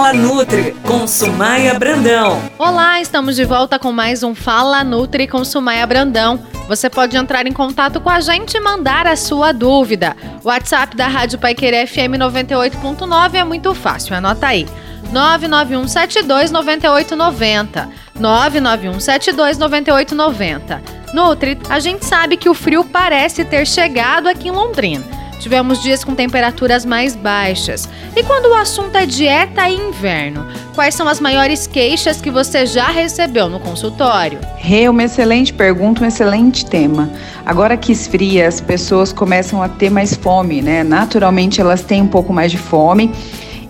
Fala Nutri com Sumaia Brandão. Olá, estamos de volta com mais um Fala Nutri com Sumaia Brandão. Você pode entrar em contato com a gente e mandar a sua dúvida. O WhatsApp da Rádio Paiquerê FM 98.9 é muito fácil, anota aí. 991 72 9890. 991 72 9890. Nutri, a gente sabe que o frio parece ter chegado aqui em Londrina. Tivemos dias com temperaturas mais baixas. E quando o assunto é dieta e inverno, quais são as maiores queixas que você já recebeu no consultório? Rê, uma excelente pergunta, um excelente tema. Agora que esfria, as pessoas começam a ter mais fome, né? Naturalmente elas têm um pouco mais de fome.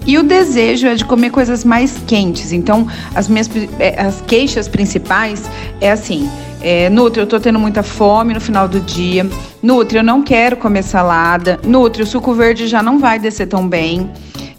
E o desejo é de comer coisas mais quentes. Então, as minhas é, as queixas principais é assim: é, Nutri, eu tô tendo muita fome no final do dia. Nutri, eu não quero comer salada. Nutri, o suco verde já não vai descer tão bem.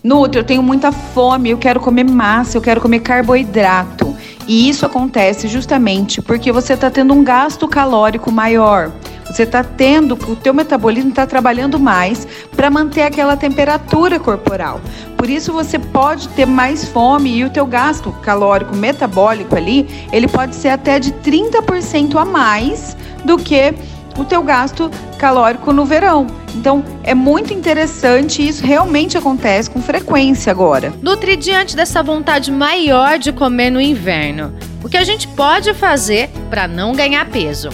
Nutri, eu tenho muita fome, eu quero comer massa, eu quero comer carboidrato. E isso acontece justamente porque você está tendo um gasto calórico maior. Você está tendo, o teu metabolismo está trabalhando mais para manter aquela temperatura corporal. Por isso você pode ter mais fome e o teu gasto calórico metabólico ali, ele pode ser até de 30% a mais do que o teu gasto calórico no verão. Então, é muito interessante e isso realmente acontece com frequência agora. Nutri diante dessa vontade maior de comer no inverno. O que a gente pode fazer para não ganhar peso?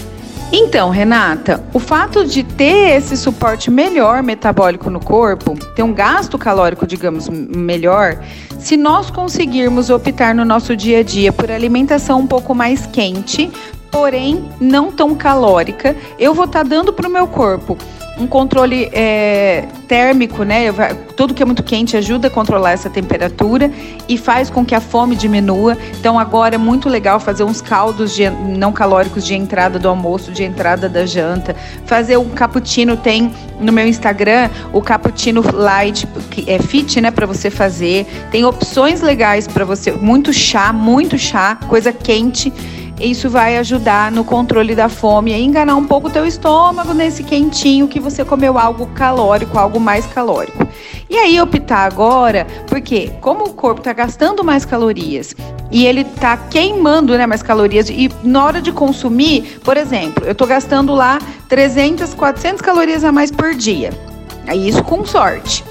Então, Renata, o fato de ter esse suporte melhor metabólico no corpo, ter um gasto calórico, digamos, melhor, se nós conseguirmos optar no nosso dia a dia por alimentação um pouco mais quente, porém não tão calórica, eu vou estar tá dando para o meu corpo um controle é, térmico, né? Tudo que é muito quente ajuda a controlar essa temperatura e faz com que a fome diminua. Então agora é muito legal fazer uns caldos de, não calóricos de entrada do almoço, de entrada da janta. Fazer um cappuccino tem no meu Instagram o cappuccino light, que é fit, né, para você fazer. Tem opções legais para você, muito chá, muito chá, coisa quente isso vai ajudar no controle da fome e enganar um pouco o teu estômago nesse quentinho que você comeu algo calórico, algo mais calórico. E aí optar agora, porque como o corpo está gastando mais calorias e ele está queimando né, mais calorias e na hora de consumir, por exemplo, eu estou gastando lá 300, 400 calorias a mais por dia. Aí isso com sorte.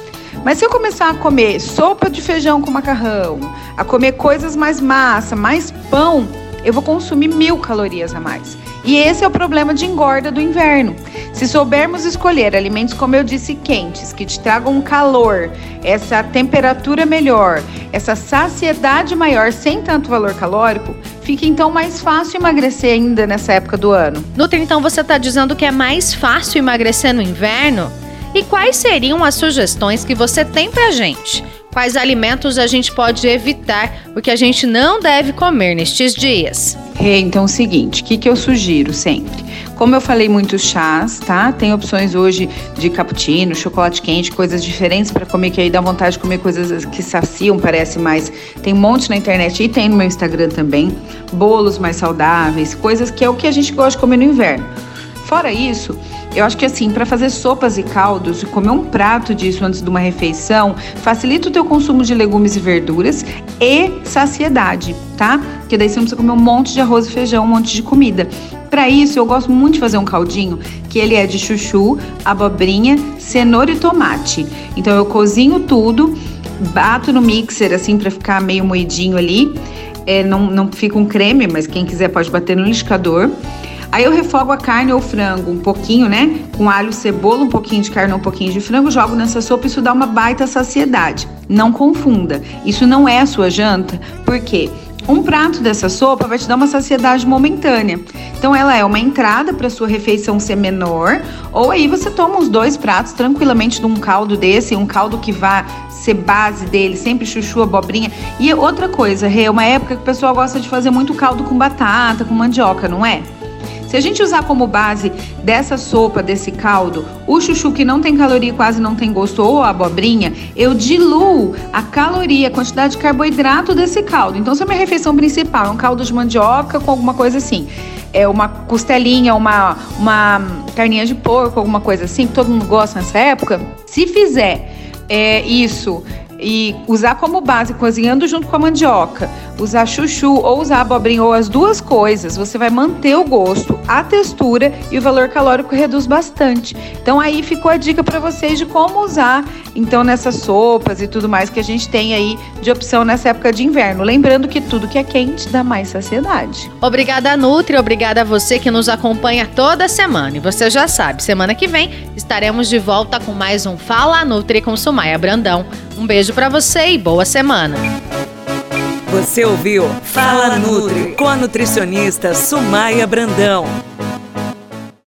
Mas se eu começar a comer sopa de feijão com macarrão, a comer coisas mais massa, mais pão, eu vou consumir mil calorias a mais. E esse é o problema de engorda do inverno. Se soubermos escolher alimentos, como eu disse, quentes, que te tragam calor, essa temperatura melhor, essa saciedade maior sem tanto valor calórico, fica então mais fácil emagrecer ainda nessa época do ano. Nutri, então você está dizendo que é mais fácil emagrecer no inverno? E quais seriam as sugestões que você tem pra gente? Quais alimentos a gente pode evitar, o que a gente não deve comer nestes dias. Hey, então é o seguinte, o que, que eu sugiro sempre? Como eu falei muitos chás, tá? Tem opções hoje de cappuccino, chocolate quente, coisas diferentes para comer, que aí dá vontade de comer coisas que saciam, parece mais. Tem um monte na internet e tem no meu Instagram também. Bolos mais saudáveis, coisas que é o que a gente gosta de comer no inverno. Fora isso, eu acho que assim, para fazer sopas e caldos, comer um prato disso antes de uma refeição, facilita o teu consumo de legumes e verduras e saciedade, tá? Porque daí você não precisa comer um monte de arroz e feijão, um monte de comida. Para isso, eu gosto muito de fazer um caldinho, que ele é de chuchu, abobrinha, cenoura e tomate. Então eu cozinho tudo, bato no mixer assim para ficar meio moidinho ali. É, não, não fica um creme, mas quem quiser pode bater no liquidificador. Aí eu refogo a carne ou frango um pouquinho, né? Com alho, cebola, um pouquinho de carne, um pouquinho de frango, jogo nessa sopa, isso dá uma baita saciedade. Não confunda, isso não é a sua janta, porque um prato dessa sopa vai te dar uma saciedade momentânea. Então ela é uma entrada para sua refeição ser menor, ou aí você toma os dois pratos tranquilamente de um caldo desse, um caldo que vá ser base dele, sempre chuchu, abobrinha. E outra coisa, é uma época que o pessoal gosta de fazer muito caldo com batata, com mandioca, não é? Se a gente usar como base dessa sopa, desse caldo, o chuchu que não tem caloria, quase não tem gosto, ou a abobrinha, eu diluo a caloria, a quantidade de carboidrato desse caldo. Então, se a minha refeição principal. É um caldo de mandioca com alguma coisa assim, é uma costelinha, uma, uma carninha de porco, alguma coisa assim, que todo mundo gosta nessa época, se fizer é, isso e usar como base, cozinhando junto com a mandioca, usar chuchu ou usar abobrinha ou as duas coisas, você vai manter o gosto, a textura e o valor calórico reduz bastante. Então aí ficou a dica para vocês de como usar então nessas sopas e tudo mais que a gente tem aí de opção nessa época de inverno. Lembrando que tudo que é quente dá mais saciedade. Obrigada Nutri, obrigada a você que nos acompanha toda semana. E você já sabe, semana que vem estaremos de volta com mais um Fala Nutri com Sumaia Brandão. Um beijo para você e boa semana. Você ouviu Fala Nutri com a nutricionista Sumaia Brandão.